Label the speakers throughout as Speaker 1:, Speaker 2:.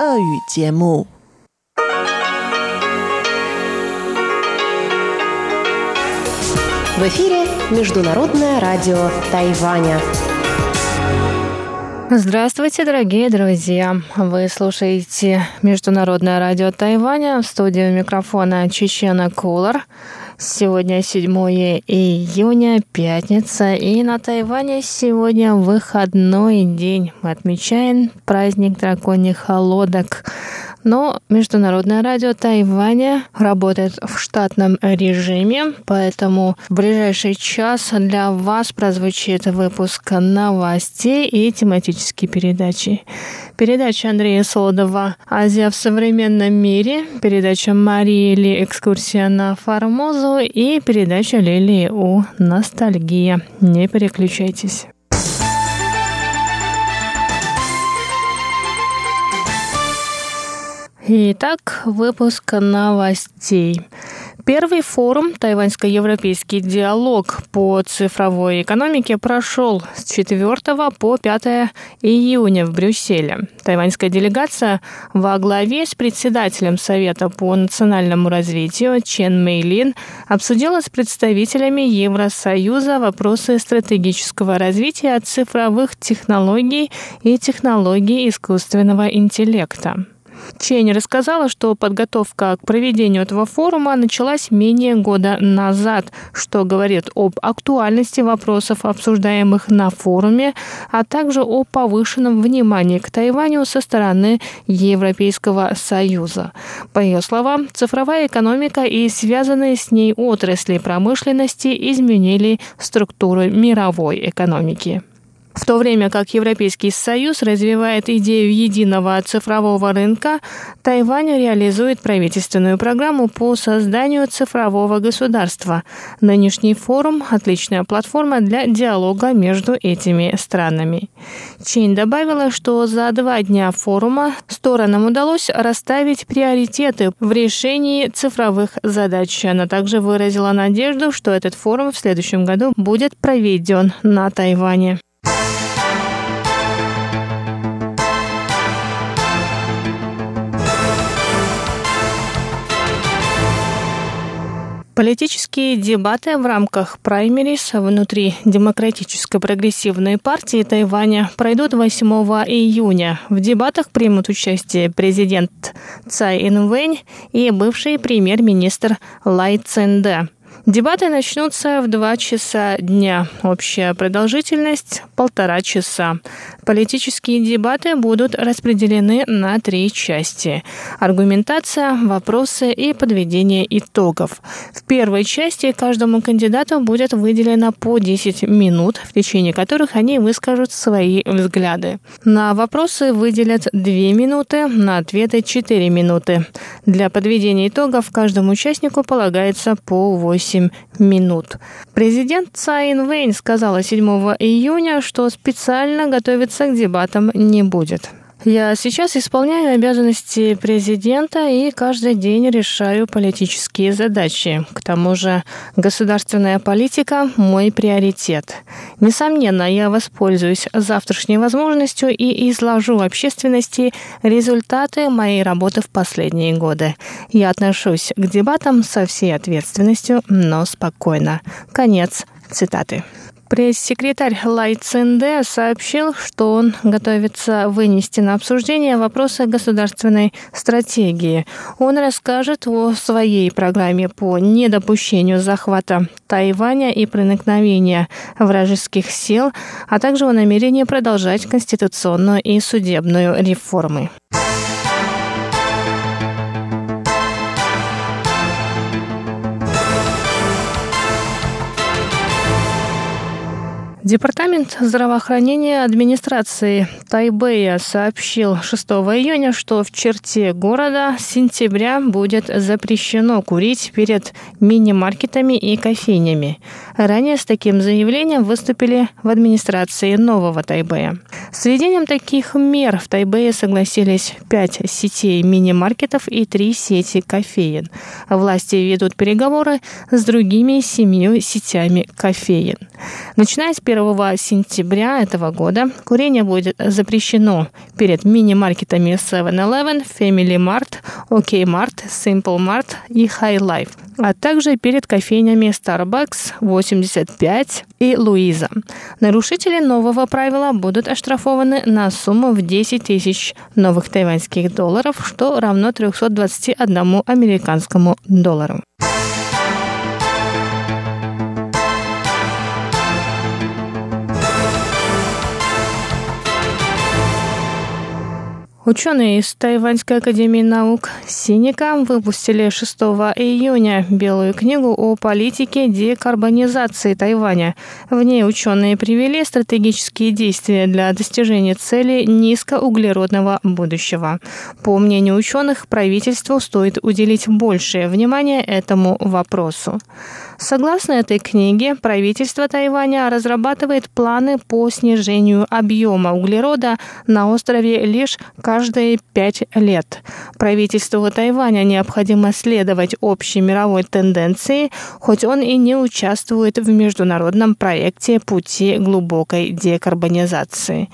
Speaker 1: 俄语节目。
Speaker 2: В эфире Международное радио Тайваня.
Speaker 3: Здравствуйте, дорогие друзья! Вы слушаете Международное радио Тайваня в студии микрофона Чечена Кулар. Сегодня 7 июня, пятница, и на Тайване сегодня выходной день. Мы отмечаем праздник драконьих лодок. Но Международное радио Тайваня работает в штатном режиме, поэтому в ближайший час для вас прозвучит выпуск новостей и тематические передачи. Передача Андрея Солодова «Азия в современном мире», передача Марии Ли «Экскурсия на Формозу» и передача Лилии У «Ностальгия». Не переключайтесь. Итак, выпуск новостей. Первый форум «Тайваньско-европейский диалог» по цифровой экономике прошел с 4 по 5 июня в Брюсселе. Тайваньская делегация во главе с председателем Совета по национальному развитию Чен Мэйлин обсудила с представителями Евросоюза вопросы стратегического развития цифровых технологий и технологий искусственного интеллекта. Чень рассказала, что подготовка к проведению этого форума началась менее года назад, что говорит об актуальности вопросов, обсуждаемых на форуме, а также о повышенном внимании к Тайваню со стороны Европейского Союза. По ее словам, цифровая экономика и связанные с ней отрасли промышленности изменили структуру мировой экономики. В то время как Европейский Союз развивает идею единого цифрового рынка, Тайвань реализует правительственную программу по созданию цифрового государства. Нынешний форум – отличная платформа для диалога между этими странами. Чейн добавила, что за два дня форума сторонам удалось расставить приоритеты в решении цифровых задач. Она также выразила надежду, что этот форум в следующем году будет проведен на Тайване. Политические дебаты в рамках праймерис внутри Демократической прогрессивной партии Тайваня пройдут 8 июня. В дебатах примут участие президент Цай Инвэнь и бывший премьер-министр Лай Цэнде. Дебаты начнутся в 2 часа дня. Общая продолжительность – полтора часа. Политические дебаты будут распределены на три части. Аргументация, вопросы и подведение итогов. В первой части каждому кандидату будет выделено по 10 минут, в течение которых они выскажут свои взгляды. На вопросы выделят 2 минуты, на ответы 4 минуты. Для подведения итогов каждому участнику полагается по 8 минут. Президент Цай Инвейн сказала 7 июня, что специально готовится к дебатам не будет. Я сейчас исполняю обязанности президента и каждый день решаю политические задачи. К тому же государственная политика – мой приоритет. Несомненно, я воспользуюсь завтрашней возможностью и изложу общественности результаты моей работы в последние годы. Я отношусь к дебатам со всей ответственностью, но спокойно. Конец цитаты. Пресс-секретарь Лай Цинде сообщил, что он готовится вынести на обсуждение вопросы государственной стратегии. Он расскажет о своей программе по недопущению захвата Тайваня и проникновения вражеских сил, а также о намерении продолжать конституционную и судебную реформы. Департамент здравоохранения администрации Тайбэя сообщил 6 июня, что в черте города с сентября будет запрещено курить перед мини-маркетами и кофейнями. Ранее с таким заявлением выступили в администрации нового Тайбэя. С введением таких мер в Тайбэе согласились пять сетей мини-маркетов и три сети кофеин. Власти ведут переговоры с другими семью сетями кофеин. Начиная с 1 1 сентября этого года курение будет запрещено перед мини-маркетами 7-Eleven, Family Mart, OK Mart, Simple Mart и High Life, а также перед кофейнями Starbucks, 85 и Луиза. Нарушители нового правила будут оштрафованы на сумму в 10 тысяч новых тайваньских долларов, что равно 321 американскому доллару. Ученые из Тайваньской академии наук Синика выпустили 6 июня белую книгу о политике декарбонизации Тайваня. В ней ученые привели стратегические действия для достижения цели низкоуглеродного будущего. По мнению ученых, правительству стоит уделить большее внимание этому вопросу. Согласно этой книге, правительство Тайваня разрабатывает планы по снижению объема углерода на острове лишь каждые пять лет. Правительству Тайваня необходимо следовать общей мировой тенденции, хоть он и не участвует в международном проекте пути глубокой декарбонизации.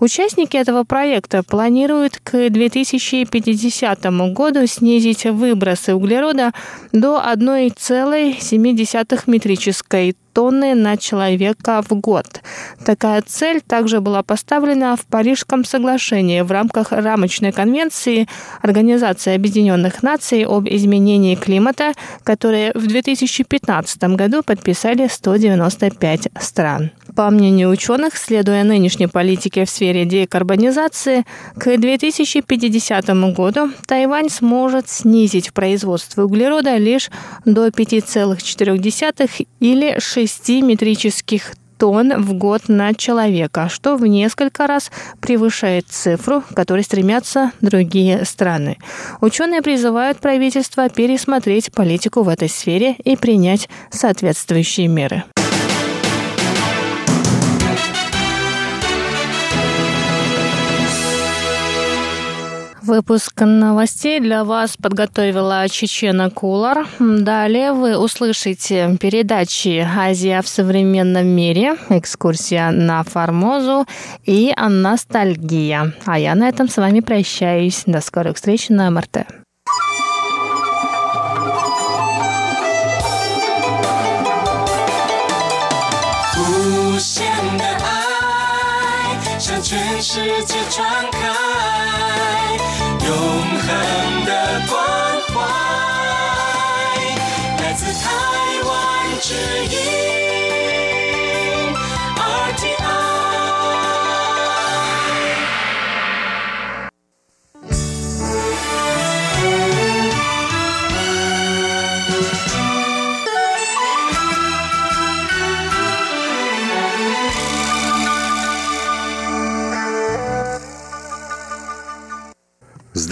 Speaker 3: Участники этого проекта планируют к 2050 году снизить выбросы углерода до 1,7 метрической тонны на человека в год. Такая цель также была поставлена в Парижском соглашении в рамках рамочной конвенции Организации Объединенных Наций об изменении климата, которые в 2015 году подписали 195 стран. По мнению ученых, следуя нынешней политике в сфере декарбонизации, к 2050 году Тайвань сможет снизить производство углерода лишь до 5,4 или 6 метрических тонн в год на человека, что в несколько раз превышает цифру, к которой стремятся другие страны. Ученые призывают правительство пересмотреть политику в этой сфере и принять соответствующие меры. Выпуск новостей для вас подготовила Чечена Кулар. Далее вы услышите передачи «Азия в современном мире», экскурсия на Формозу и «Ностальгия». А я на этом с вами прощаюсь. До скорых встреч на МРТ. 全世界传开，永 恒的关怀，来自台湾之音。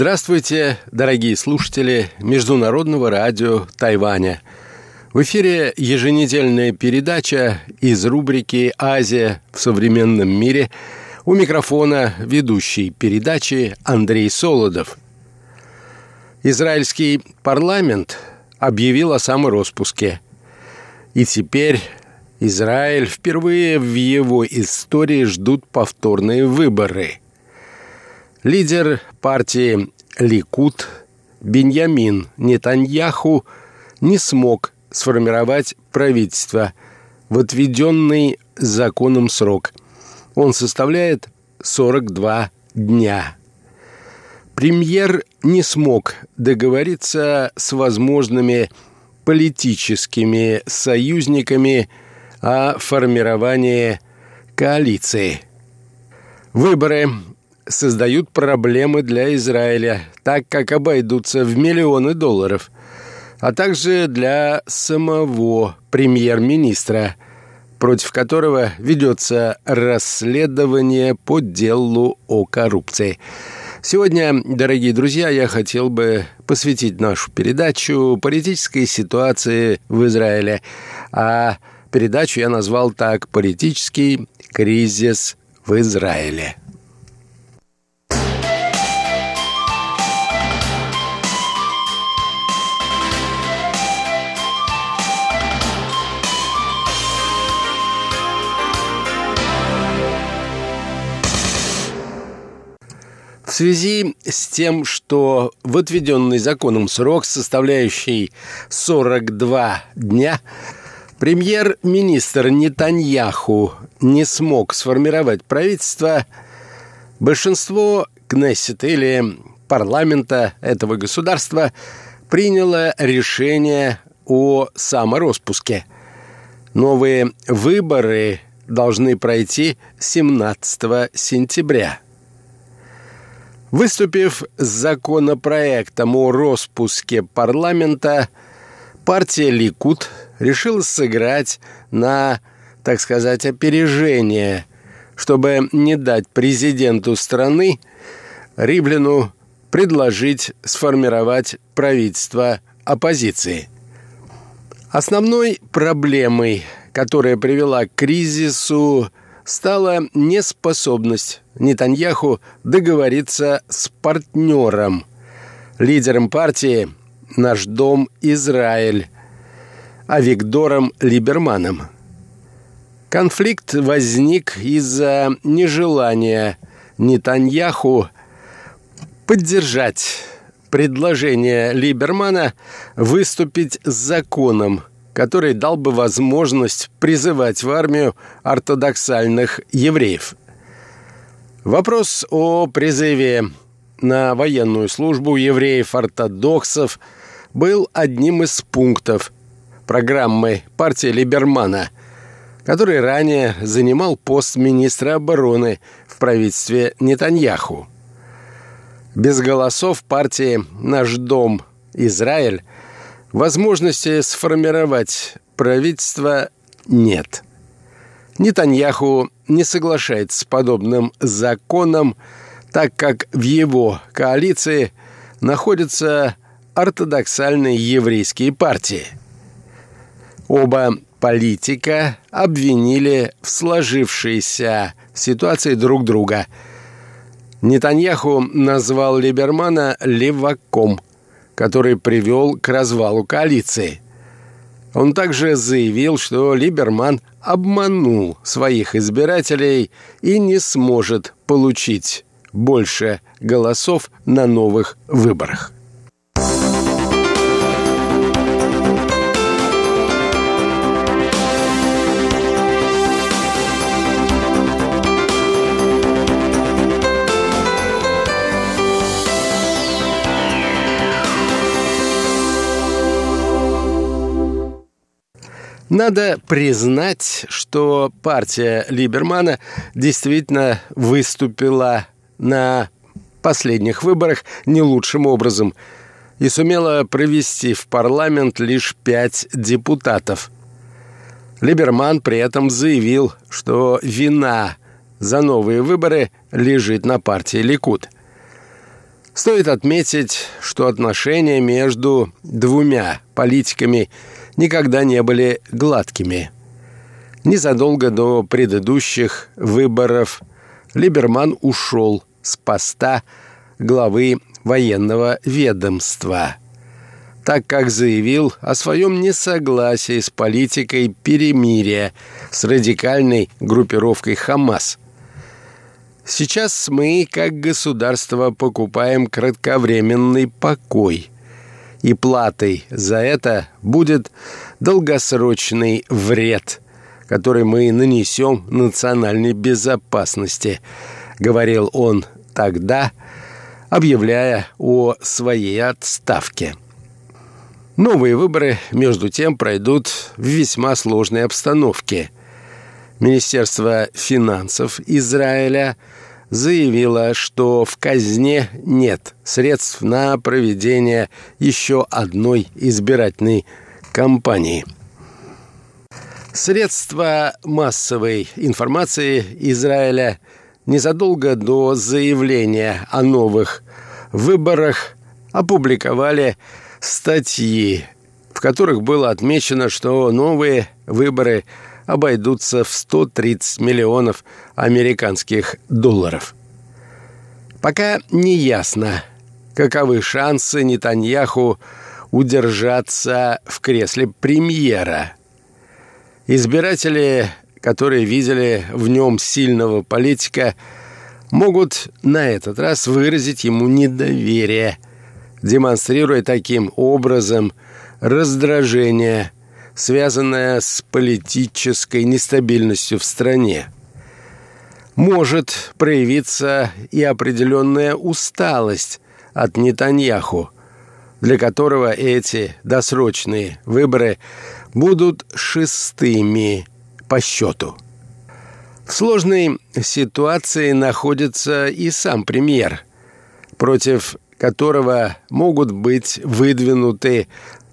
Speaker 1: Здравствуйте, дорогие слушатели Международного радио Тайваня. В эфире еженедельная передача из рубрики «Азия в современном мире». У микрофона ведущий передачи Андрей Солодов. Израильский парламент объявил о самороспуске. И теперь Израиль впервые в его истории ждут повторные выборы – Лидер партии Ликут Беньямин Нетаньяху не смог сформировать правительство в отведенный законом срок. Он составляет 42 дня. Премьер не смог договориться с возможными политическими союзниками о формировании коалиции. Выборы создают проблемы для Израиля, так как обойдутся в миллионы долларов, а также для самого премьер-министра, против которого ведется расследование по делу о коррупции. Сегодня, дорогие друзья, я хотел бы посвятить нашу передачу политической ситуации в Израиле. А передачу я назвал так «Политический кризис в Израиле». Связи с тем, что в отведенный законом срок, составляющий 42 дня, премьер-министр Нетаньяху не смог сформировать правительство, большинство Кнессета или парламента этого государства приняло решение о самороспуске. Новые выборы должны пройти 17 сентября. Выступив с законопроектом о распуске парламента, партия «Ликут» решила сыграть на, так сказать, опережение, чтобы не дать президенту страны Риблину предложить сформировать правительство оппозиции. Основной проблемой, которая привела к кризису, стала неспособность Нетаньяху договориться с партнером, лидером партии «Наш дом Израиль», Авигдором Либерманом. Конфликт возник из-за нежелания Нетаньяху поддержать предложение Либермана выступить с законом, который дал бы возможность призывать в армию ортодоксальных евреев. Вопрос о призыве на военную службу евреев-ортодоксов был одним из пунктов программы партии Либермана, который ранее занимал пост министра обороны в правительстве Нетаньяху. Без голосов партии «Наш дом. Израиль» возможности сформировать правительство нет. Нетаньяху не соглашается с подобным законом, так как в его коалиции находятся ортодоксальные еврейские партии. Оба политика обвинили в сложившейся ситуации друг друга – Нетаньяху назвал Либермана «леваком», который привел к развалу коалиции. Он также заявил, что Либерман обманул своих избирателей и не сможет получить больше голосов на новых выборах. Надо признать, что партия Либермана действительно выступила на последних выборах не лучшим образом и сумела провести в парламент лишь пять депутатов. Либерман при этом заявил, что вина за новые выборы лежит на партии Ликуд. Стоит отметить, что отношения между двумя политиками – никогда не были гладкими. Незадолго до предыдущих выборов Либерман ушел с поста главы военного ведомства, так как заявил о своем несогласии с политикой перемирия с радикальной группировкой «Хамас». Сейчас мы, как государство, покупаем кратковременный покой – и платой за это будет долгосрочный вред, который мы нанесем национальной безопасности, говорил он тогда, объявляя о своей отставке. Новые выборы, между тем, пройдут в весьма сложной обстановке. Министерство финансов Израиля – заявила, что в казне нет средств на проведение еще одной избирательной кампании. Средства массовой информации Израиля незадолго до заявления о новых выборах опубликовали статьи, в которых было отмечено, что новые выборы – обойдутся в 130 миллионов американских долларов. Пока не ясно, каковы шансы Нетаньяху удержаться в кресле премьера. Избиратели, которые видели в нем сильного политика, могут на этот раз выразить ему недоверие, демонстрируя таким образом раздражение, связанное с политической нестабильностью в стране. Может проявиться и определенная усталость от Нетаньяху, для которого эти досрочные выборы будут шестыми по счету. В сложной ситуации находится и сам премьер, против которого могут быть выдвинуты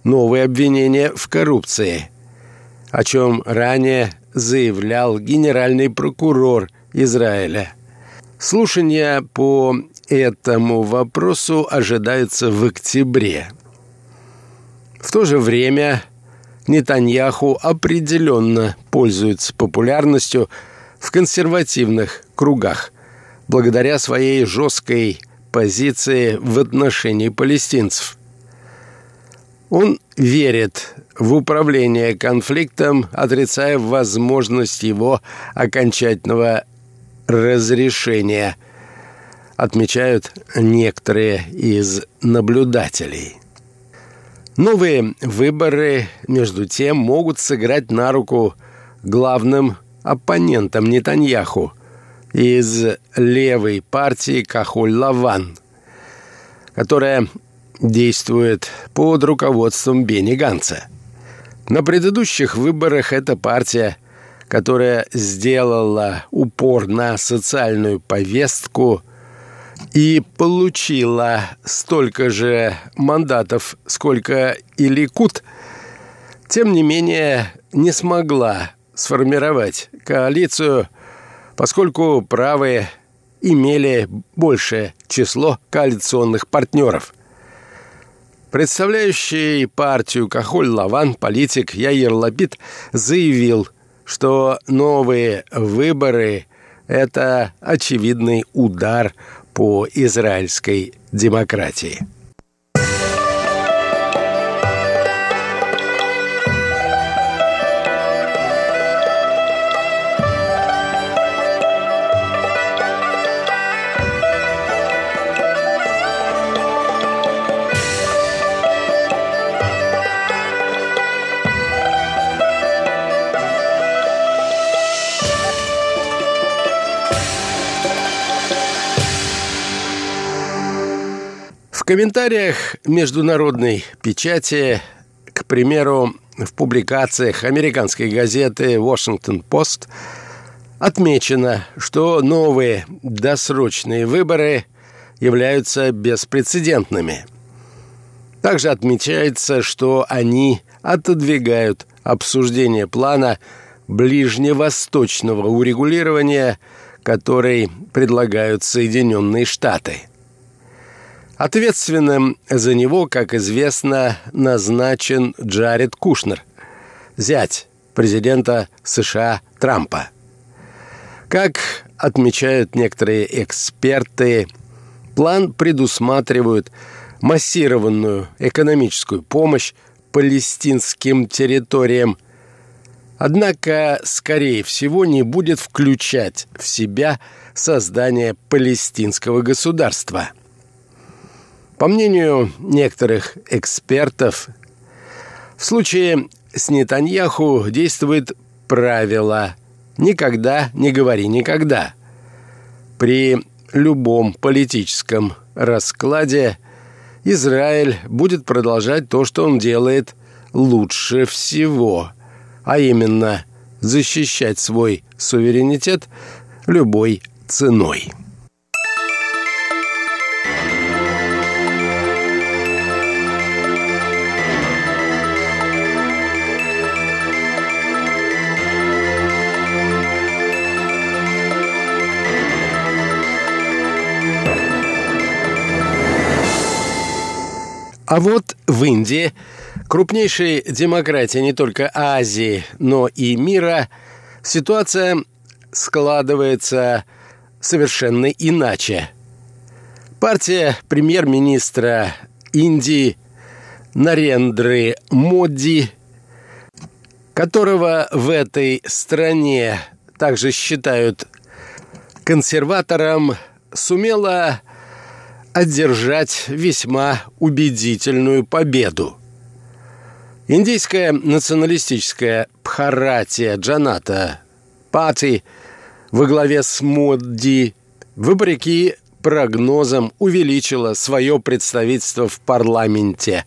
Speaker 1: новые обвинения в коррупции, о чем ранее заявлял генеральный прокурор Израиля. Слушания по этому вопросу ожидаются в октябре. В то же время Нетаньяху определенно пользуется популярностью в консервативных кругах благодаря своей жесткой позиции в отношении палестинцев. Он верит в управление конфликтом, отрицая возможность его окончательного разрешения, отмечают некоторые из наблюдателей. Новые выборы, между тем, могут сыграть на руку главным оппонентам Нетаньяху из левой партии Кахуль-Лаван, которая действует под руководством Бенни Ганца. На предыдущих выборах эта партия, которая сделала упор на социальную повестку и получила столько же мандатов, сколько и Ликут, тем не менее не смогла сформировать коалицию, поскольку правые имели большее число коалиционных партнеров. Представляющий партию Кахоль-Лаван политик Яир Лапид заявил, что новые выборы – это очевидный удар по израильской демократии. Комментариях международной печати, к примеру, в публикациях американской газеты «Вашингтон-Пост» отмечено, что новые досрочные выборы являются беспрецедентными. Также отмечается, что они отодвигают обсуждение плана ближневосточного урегулирования, который предлагают Соединенные Штаты – Ответственным за него, как известно, назначен Джаред Кушнер, зять президента США Трампа. Как отмечают некоторые эксперты, план предусматривает массированную экономическую помощь палестинским территориям, однако, скорее всего, не будет включать в себя создание палестинского государства – по мнению некоторых экспертов, в случае с Нетаньяху действует правило «никогда не говори никогда». При любом политическом раскладе Израиль будет продолжать то, что он делает лучше всего, а именно защищать свой суверенитет любой ценой. А вот в Индии, крупнейшей демократии не только Азии, но и мира, ситуация складывается совершенно иначе. Партия премьер-министра Индии Нарендры Моди, которого в этой стране также считают консерватором, сумела одержать весьма убедительную победу. Индийская националистическая Бхаратия Джаната Пати во главе с Модди, вопреки прогнозам, увеличила свое представительство в парламенте.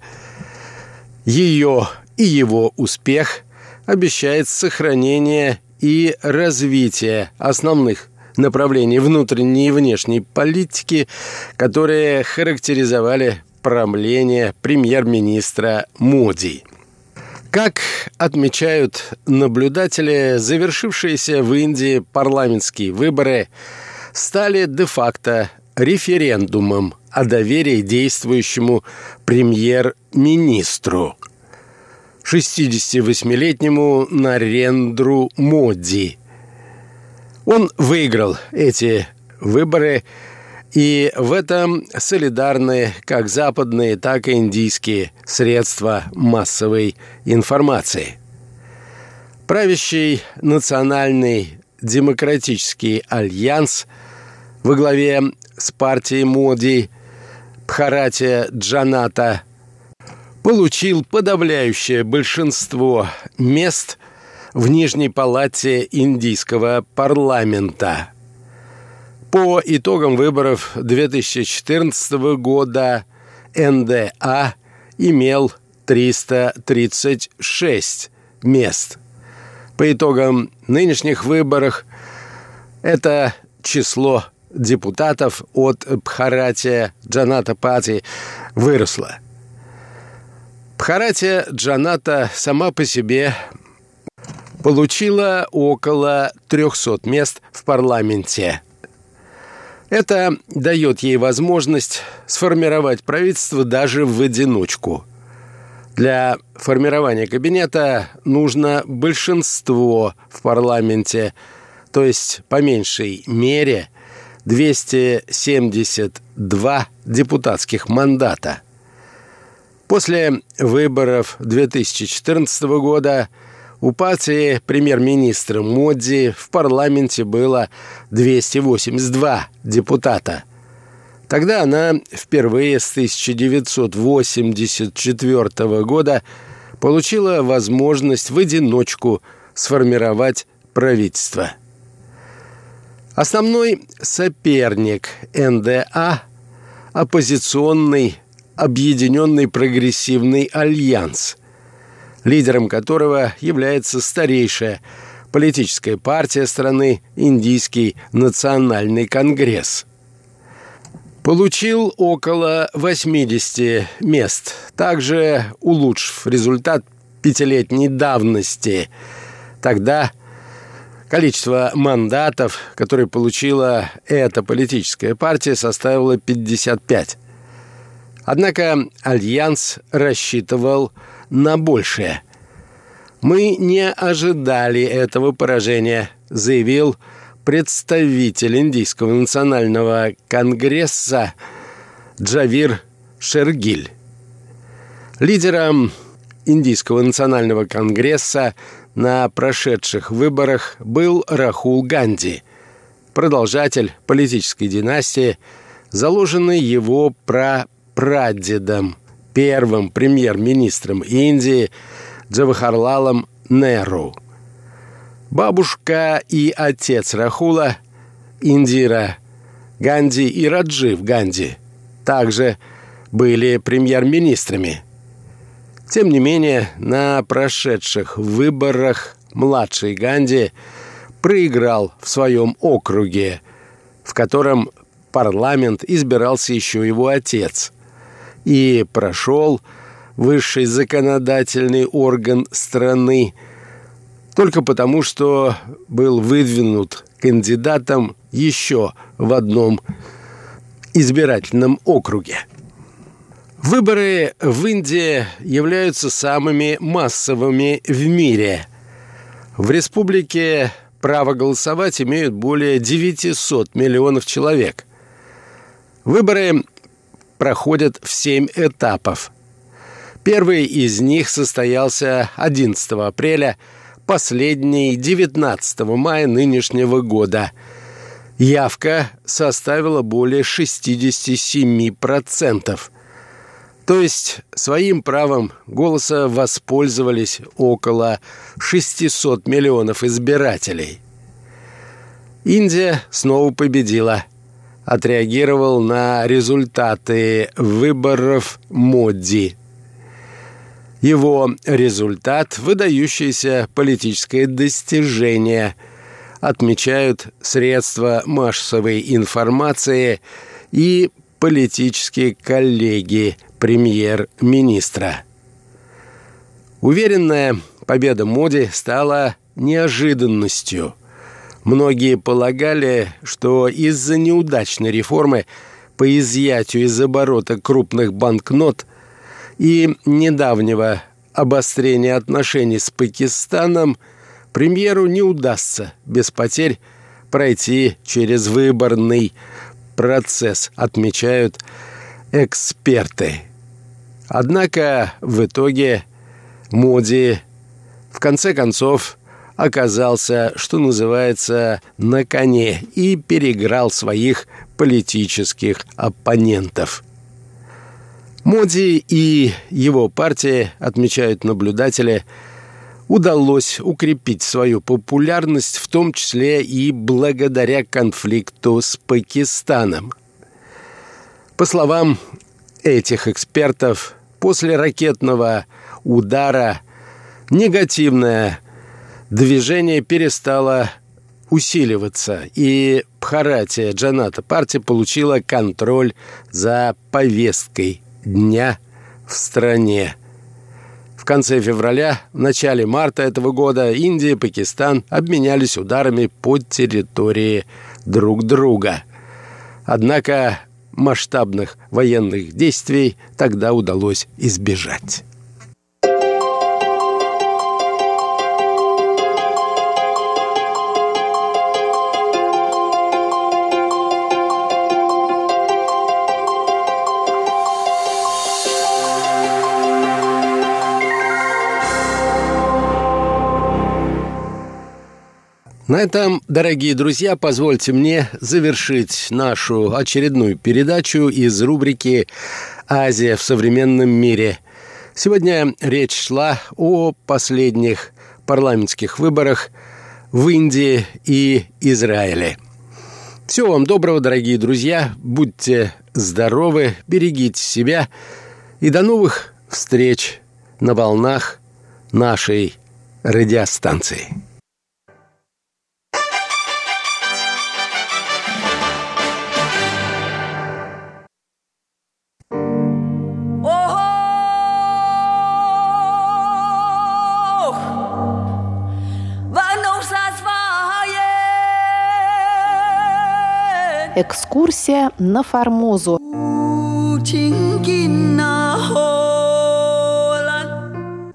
Speaker 1: Ее и его успех обещает сохранение и развитие основных направлений внутренней и внешней политики, которые характеризовали правление премьер-министра Моди. Как отмечают наблюдатели, завершившиеся в Индии парламентские выборы стали де-факто референдумом о доверии действующему премьер-министру. 68-летнему Нарендру Моди. Он выиграл эти выборы, и в этом солидарны как западные, так и индийские средства массовой информации. Правящий национальный демократический альянс во главе с партией Моди Бхаратия Джаната получил подавляющее большинство мест в Нижней палате индийского парламента. По итогам выборов 2014 года НДА имел 336 мест. По итогам нынешних выборов это число депутатов от Бхаратия Джаната Пати выросло – Бхаратия Джаната сама по себе получила около 300 мест в парламенте. Это дает ей возможность сформировать правительство даже в одиночку. Для формирования кабинета нужно большинство в парламенте, то есть по меньшей мере 272 депутатских мандата – После выборов 2014 года у партии премьер-министра Модди в парламенте было 282 депутата. Тогда она впервые с 1984 года получила возможность в одиночку сформировать правительство. Основной соперник НДА – оппозиционный Объединенный прогрессивный альянс, лидером которого является старейшая политическая партия страны Индийский национальный конгресс. Получил около 80 мест, также улучшив результат пятилетней давности. Тогда количество мандатов, которые получила эта политическая партия, составило 55. Однако Альянс рассчитывал большее. «Мы не ожидали этого поражения», заявил представитель Индийского национального конгресса Джавир Шергиль. Лидером Индийского национального конгресса на прошедших выборах был Рахул Ганди, продолжатель политической династии, заложенной его про прадедом, первым премьер-министром Индии Джавахарлалом Неру. Бабушка и отец Рахула, Индира Ганди и Раджив Ганди, также были премьер-министрами. Тем не менее, на прошедших выборах младший Ганди проиграл в своем округе, в котором парламент избирался еще его отец – и прошел высший законодательный орган страны только потому, что был выдвинут кандидатом еще в одном избирательном округе. Выборы в Индии являются самыми массовыми в мире. В республике право голосовать имеют более 900 миллионов человек. Выборы проходят в семь этапов. Первый из них состоялся 11 апреля, последний 19 мая нынешнего года. Явка составила более 67%. То есть своим правом голоса воспользовались около 600 миллионов избирателей. Индия снова победила. Отреагировал на результаты выборов Модди. Его результат – выдающееся политическое достижение, отмечают средства массовой информации и политические коллеги премьер-министра. Уверенная победа Моди стала неожиданностью. Многие полагали, что из-за неудачной реформы по изъятию из оборота крупных банкнот и недавнего обострения отношений с Пакистаном премьеру не удастся без потерь пройти через выборный процесс, отмечают эксперты. Однако в итоге Моди в конце концов оказался, что называется, на коне и переграл своих политических оппонентов. Моди и его партия, отмечают наблюдатели, удалось укрепить свою популярность, в том числе и благодаря конфликту с Пакистаном. По словам этих экспертов, после ракетного удара негативное движение перестало усиливаться, и Бхаратия Джаната партия получила контроль за повесткой дня в стране – конце февраля, в начале марта этого года Индия и Пакистан обменялись ударами по территории друг друга. Однако масштабных военных действий тогда удалось избежать. На этом, дорогие друзья, позвольте мне завершить нашу очередную передачу из рубрики «Азия в современном мире». Сегодня речь шла о последних парламентских выборах в Индии и Израиле. Всего вам доброго, дорогие друзья. Будьте здоровы, берегите себя. И до новых встреч на волнах нашей радиостанции.
Speaker 2: Экскурсия на Формозу.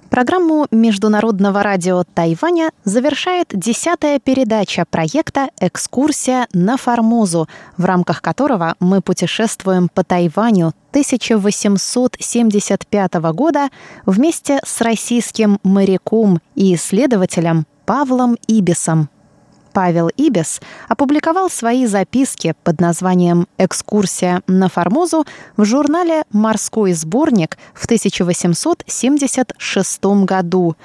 Speaker 2: Программу Международного радио Тайваня завершает десятая передача проекта «Экскурсия на Формозу», в рамках которого мы путешествуем по Тайваню 1875 года вместе с российским моряком и исследователем Павлом Ибисом. Павел Ибис опубликовал свои записки под названием «Экскурсия на Формозу» в журнале «Морской сборник» в 1876 году.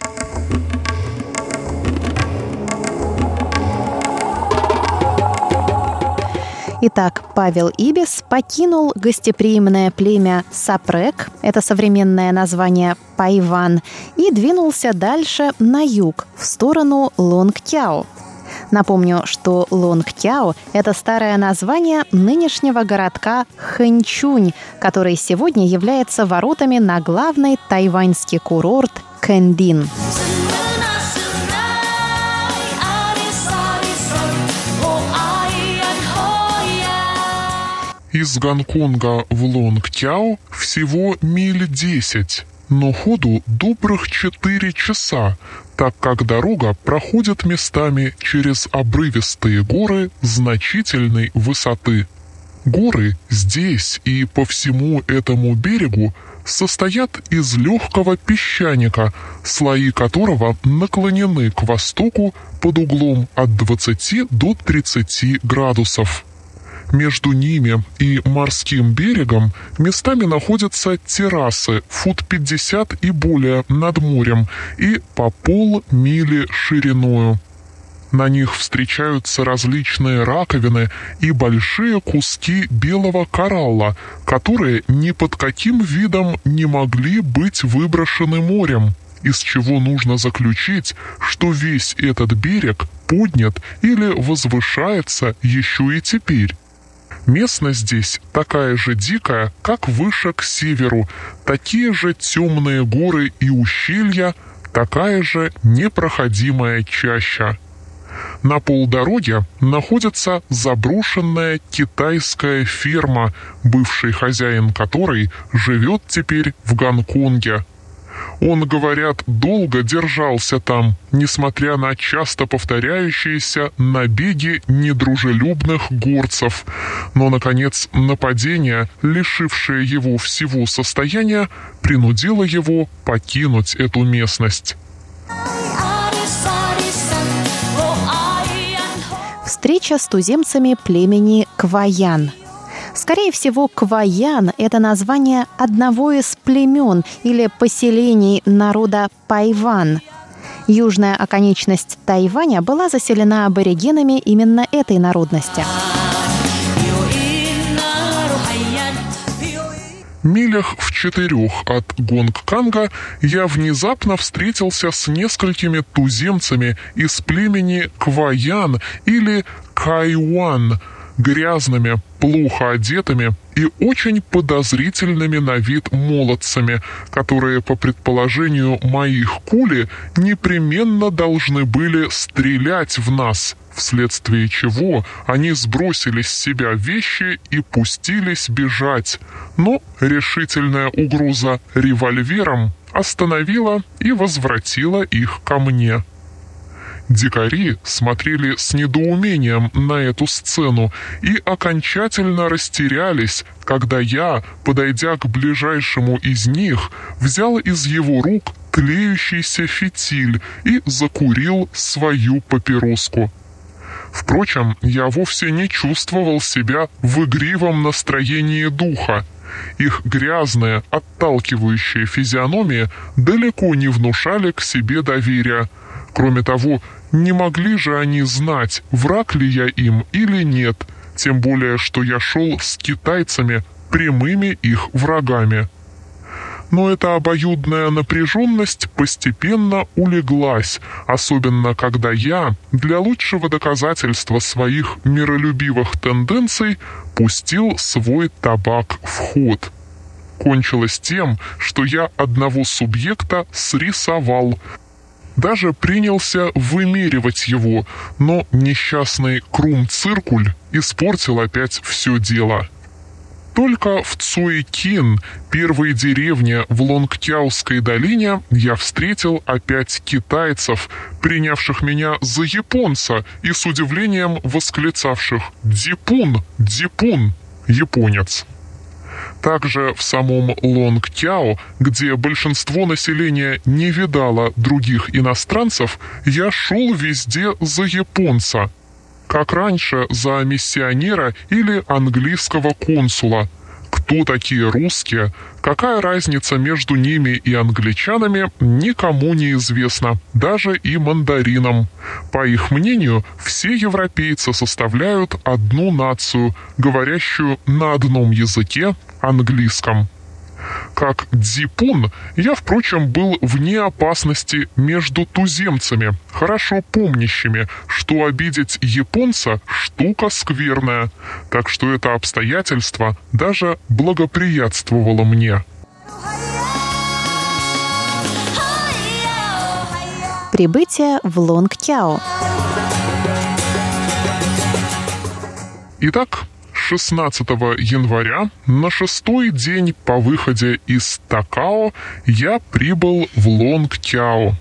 Speaker 2: Итак, Павел Ибис покинул гостеприимное племя Сапрек, это современное название Пайван, и двинулся дальше на юг, в сторону Лонгтяо. Напомню, что Лонгтяо – это старое название нынешнего городка Хэнчунь, который сегодня является воротами на главный тайваньский курорт Кэндин.
Speaker 4: Из Гонконга в Лонгтяо всего миль десять но ходу добрых четыре часа, так как дорога проходит местами через обрывистые горы значительной высоты. Горы здесь и по всему этому берегу состоят из легкого песчаника, слои которого наклонены к востоку под углом от 20 до 30 градусов. Между ними и морским берегом местами находятся террасы фут 50 и более над морем и по полмили шириною. На них встречаются различные раковины и большие куски белого коралла, которые ни под каким видом не могли быть выброшены морем, из чего нужно заключить, что весь этот берег поднят или возвышается еще и теперь. Местность здесь такая же дикая, как выше к северу, такие же темные горы и ущелья, такая же непроходимая чаща. На полдороге находится заброшенная китайская ферма, бывший хозяин которой живет теперь в Гонконге. Он, говорят, долго держался там, несмотря на часто повторяющиеся набеги недружелюбных горцев. Но, наконец, нападение, лишившее его всего состояния, принудило его покинуть эту местность.
Speaker 2: Встреча с туземцами племени Кваян. Скорее всего, Кваян – это название одного из племен или поселений народа Пайван. Южная оконечность Тайваня была заселена аборигенами именно этой народности.
Speaker 4: Милях в четырех от Гонгканга я внезапно встретился с несколькими туземцами из племени Кваян или Кайуан, грязными, плохо одетыми и очень подозрительными на вид молодцами, которые, по предположению моих кули, непременно должны были стрелять в нас, вследствие чего они сбросили с себя вещи и пустились бежать. Но решительная угроза револьвером остановила и возвратила их ко мне. Дикари смотрели с недоумением на эту сцену и окончательно растерялись, когда я, подойдя к ближайшему из них, взял из его рук тлеющийся фитиль и закурил свою папироску. Впрочем, я вовсе не чувствовал себя в игривом настроении духа. Их грязные, отталкивающие физиономии далеко не внушали к себе доверия. Кроме того, не могли же они знать, враг ли я им или нет, тем более, что я шел с китайцами, прямыми их врагами. Но эта обоюдная напряженность постепенно улеглась, особенно когда я, для лучшего доказательства своих миролюбивых тенденций, пустил свой табак в ход. Кончилось тем, что я одного субъекта срисовал, даже принялся вымеривать его, но несчастный Крум-циркуль испортил опять все дело. Только в Цуикин, первой деревне в Лонгтяуской долине, я встретил опять китайцев, принявших меня за японца и с удивлением восклицавших «Дипун! Дипун! Японец!» Также в самом Лонгтяо, где большинство населения не видало других иностранцев, я шел везде за японца, как раньше за миссионера или английского консула. Кто такие русские, какая разница между ними и англичанами, никому не известно, даже и мандаринам. По их мнению, все европейцы составляют одну нацию, говорящую на одном языке, английском. Как дзипун, я, впрочем, был вне опасности между туземцами, хорошо помнящими, что обидеть японца – штука скверная, так что это обстоятельство даже благоприятствовало мне.
Speaker 2: Прибытие в Лонгтяо.
Speaker 4: Итак, 16 января, на шестой день по выходе из Такао, я прибыл в Лонгтяо.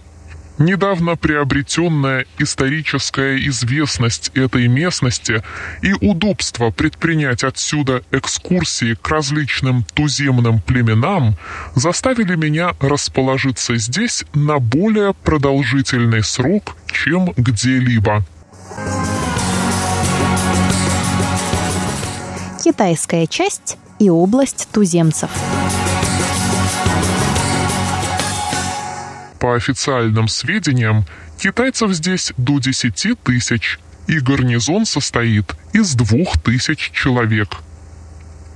Speaker 4: Недавно приобретенная историческая известность этой местности и удобство предпринять отсюда экскурсии к различным туземным племенам заставили меня расположиться здесь на более продолжительный срок, чем где-либо.
Speaker 2: Китайская часть и область туземцев.
Speaker 4: По официальным сведениям, китайцев здесь до 10 тысяч, и гарнизон состоит из двух тысяч человек.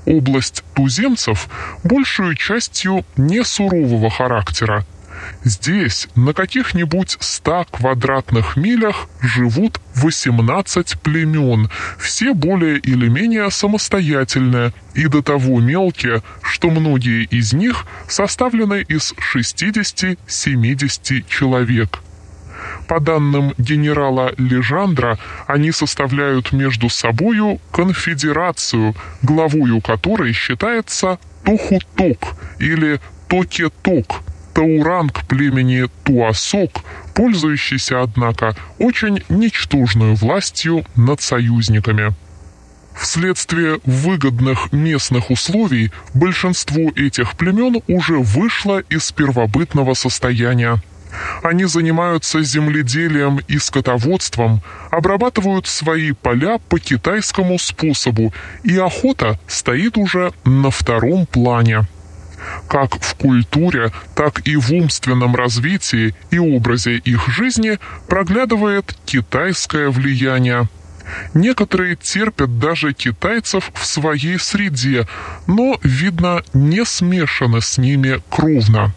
Speaker 4: Область туземцев большую частью не сурового характера, Здесь на каких-нибудь 100 квадратных милях живут 18 племен, все более или менее самостоятельные и до того мелкие, что многие из них составлены из 60-70 человек. По данным генерала Лежандра, они составляют между собою конфедерацию, главою которой считается Тухуток или Токеток, Тауранг племени Туасок, пользующийся, однако, очень ничтожную властью над союзниками. Вследствие выгодных местных условий большинство этих племен уже вышло из первобытного состояния. Они занимаются земледелием и скотоводством, обрабатывают свои поля по китайскому способу, и охота стоит уже на втором плане как в культуре, так и в умственном развитии и образе их жизни проглядывает китайское влияние. Некоторые терпят даже китайцев в своей среде, но, видно, не смешаны с ними кровно.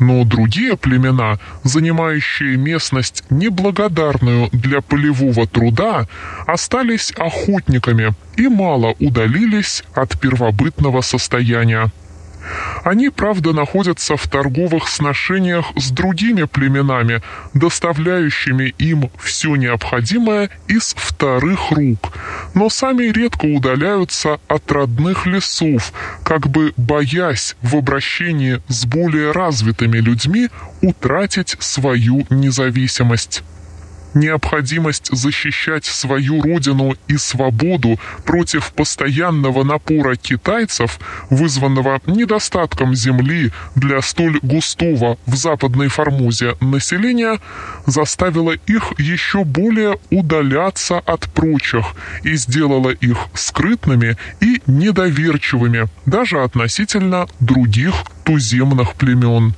Speaker 4: Но другие племена, занимающие местность неблагодарную для полевого труда, остались охотниками и мало удалились от первобытного состояния. Они, правда, находятся в торговых сношениях с другими племенами, доставляющими им все необходимое из вторых рук, но сами редко удаляются от родных лесов, как бы боясь в обращении с более развитыми людьми утратить свою независимость необходимость защищать свою родину и свободу против постоянного напора китайцев, вызванного недостатком земли для столь густого в Западной Формозе населения, заставила их еще более удаляться от прочих и сделала их скрытными и недоверчивыми даже относительно других туземных племен.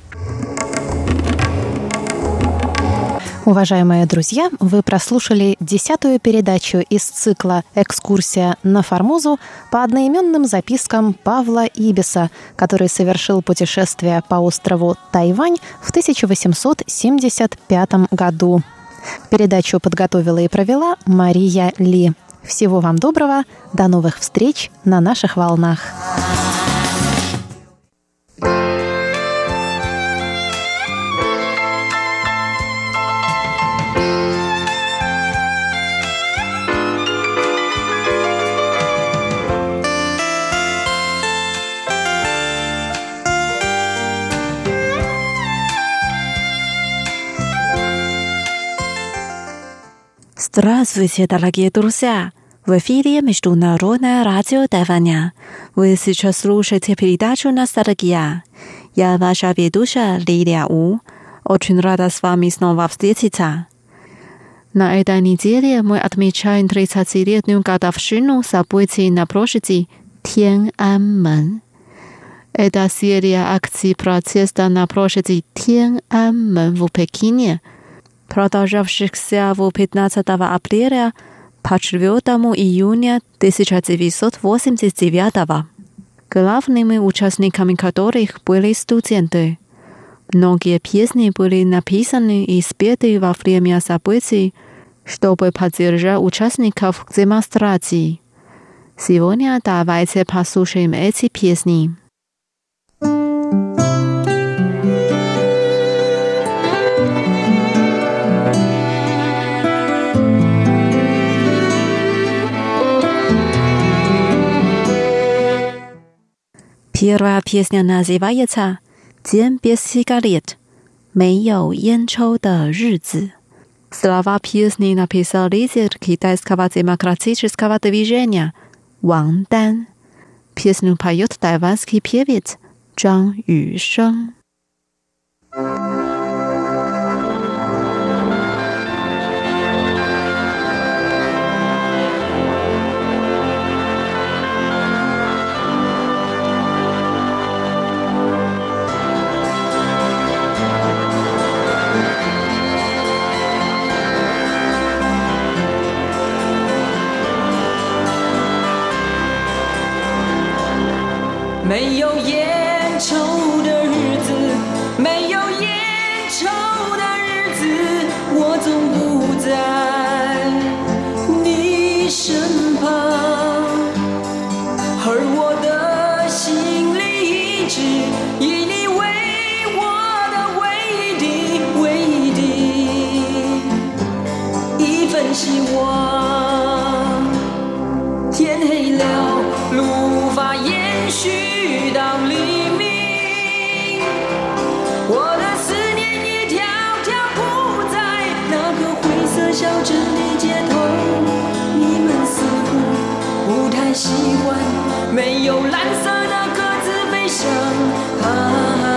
Speaker 2: Уважаемые друзья, вы прослушали десятую передачу из цикла «Экскурсия на Формозу» по одноименным запискам Павла Ибиса, который совершил путешествие по острову Тайвань в 1875 году. Передачу подготовила и провела Мария Ли. Всего вам доброго, до новых встреч на наших волнах.
Speaker 5: Здравствуйте, дорогие друзья! В эфире Международное радио Тайваня. Вы сейчас слушаете передачу «Ностальгия». Я ваша ведущая Лилия У. Очень рада с вами снова встретиться. На этой неделе мы отмечаем 30-летнюю годовщину событий на площади Тяньаньмэн. Это серия акций протеста на площади Тяньаньмэн в Пекине – продолжавшихся в 15 апреля по 4 июня 1989 главными участниками которых были студенты. Многие песни были написаны и спеты во время событий, чтобы поддержать участников демонстраций. Сегодня давайте послушаем эти песни. Первая песня называется «День без сигарет». 没有烟抽的日子。Slava pjesni napisali Kitaskava demokratičkava движения 王丹。Pjesnu поет тайванский певец 张雨
Speaker 6: 没有烟抽的日子，没有烟抽的日子，我总不在你身旁，而我的心里一直以你为我的唯一的唯一的一份希望。小镇的街头。你们似乎不太习惯没有蓝色的鸽子飞翔。啊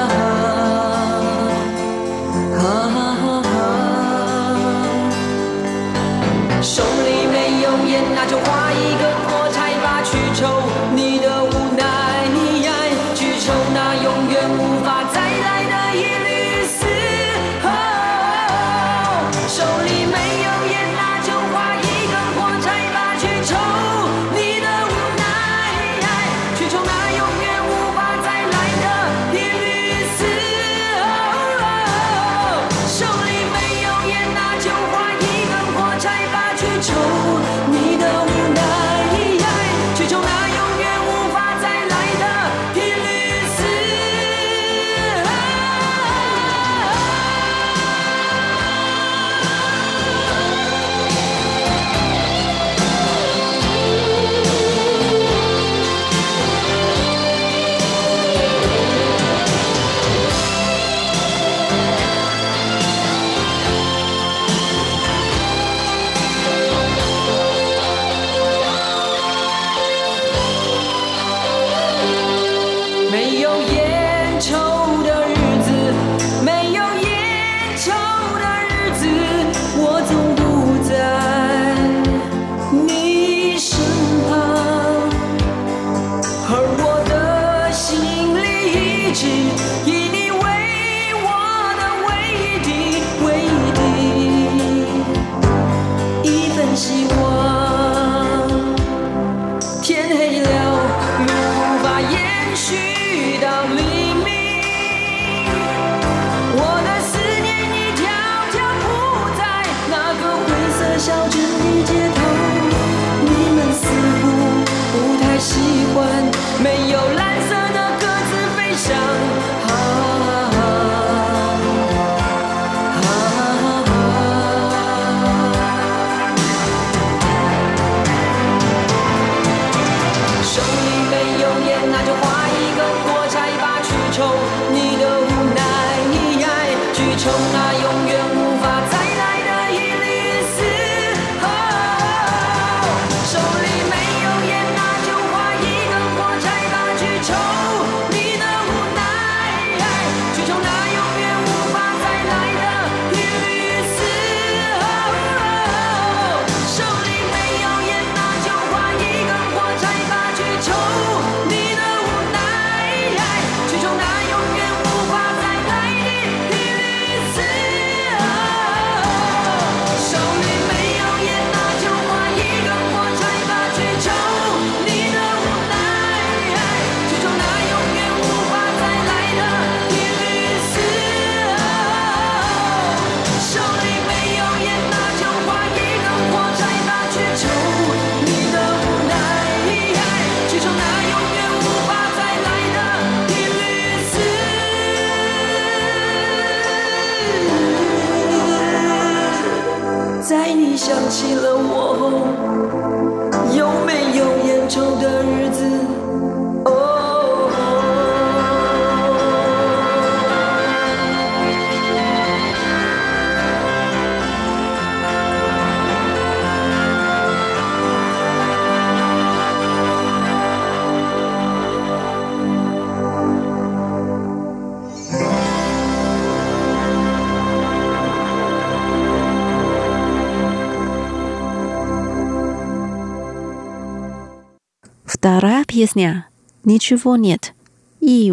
Speaker 5: песня «Ничего нет» и «И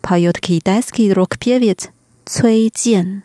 Speaker 5: Поет китайский рок-певец Цуй
Speaker 7: Цзян.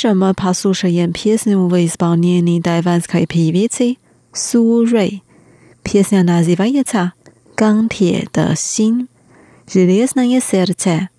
Speaker 7: 什么怕素食？盐偏喜欢为是包年年带饭是开片片吃，苏芮偏想拿一碗一餐，钢铁的心是里是拿一
Speaker 6: 色的菜。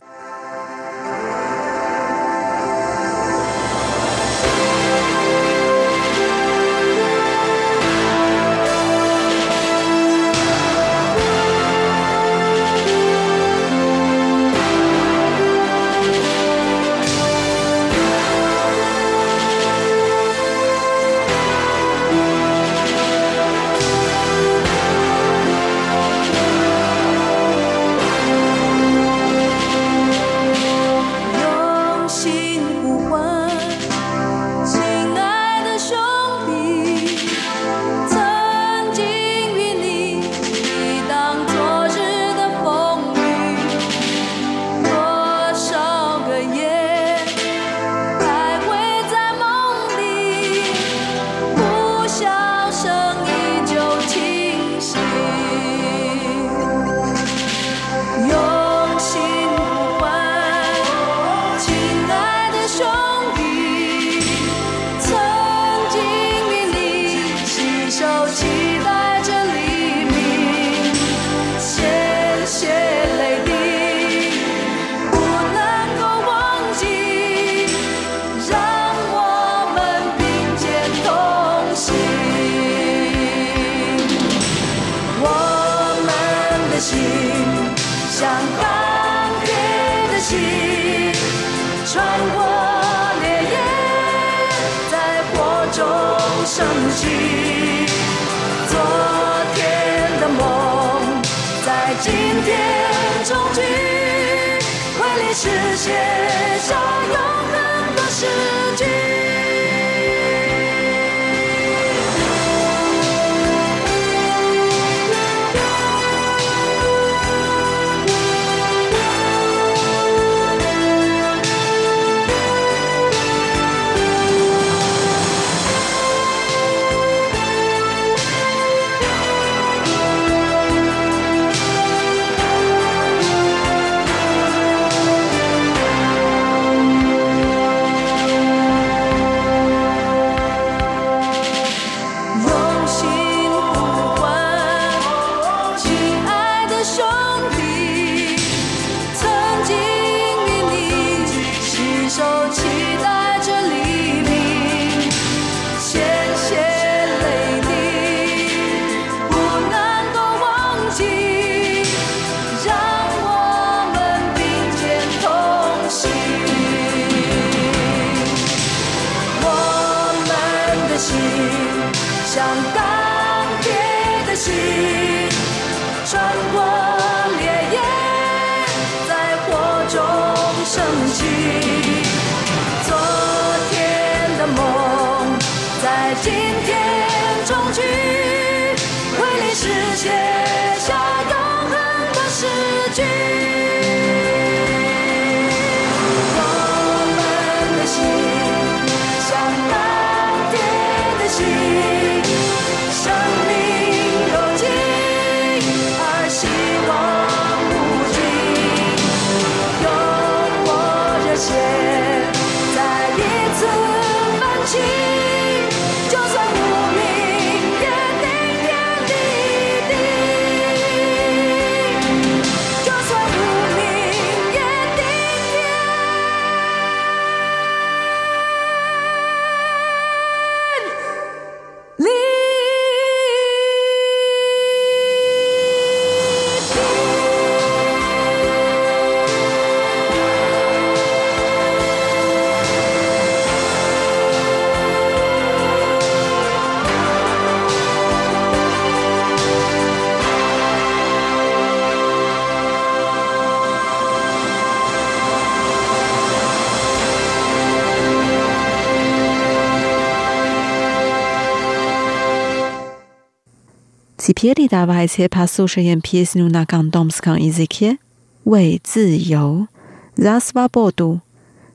Speaker 6: Теперь давайте послушаем песню на кантонском языке «为自由» «За свободу»,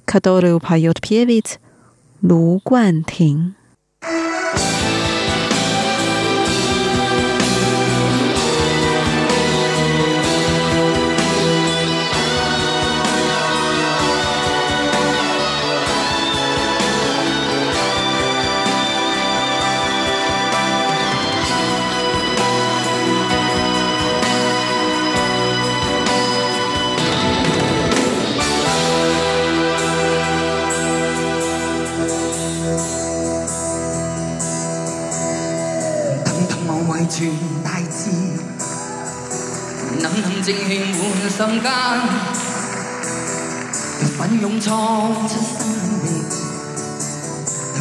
Speaker 6: которую поет певец 全大志，能能
Speaker 8: 正氣滿心間，奮勇創出生命，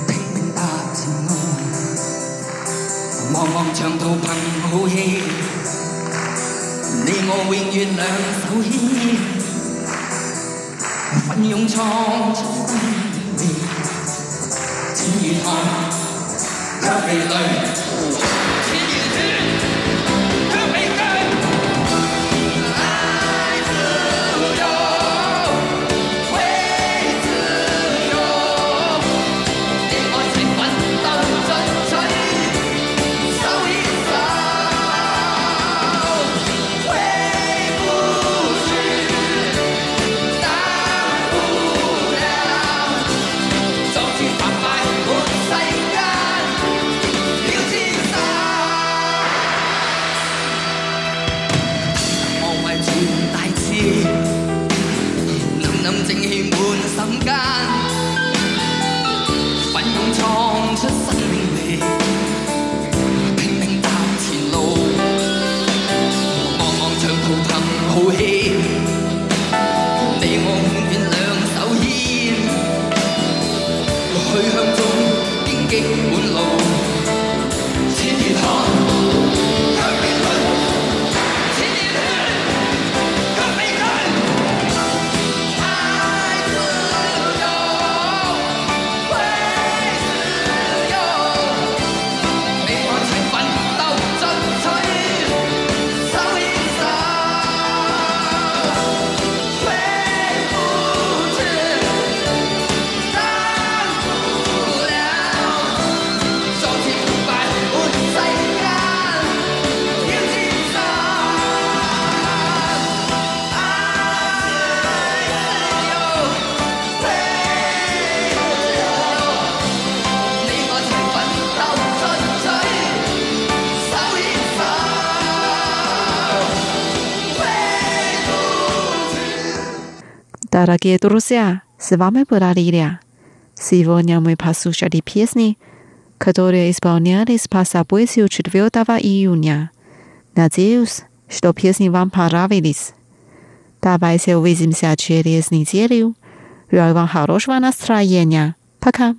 Speaker 8: 拼命踏前路，茫茫長途憑好戲，你我永遠兩手牽，奮勇創出生命，錢與汗，卻未累。
Speaker 5: Дорогие друзья, с вами была Лилия. Сегодня мы послушали песни, которые исполнялись по событию 4 июня. Надеюсь, что песни вам понравились. Давайте увидимся через неделю. Желаю вам хорошего настроения. Пока.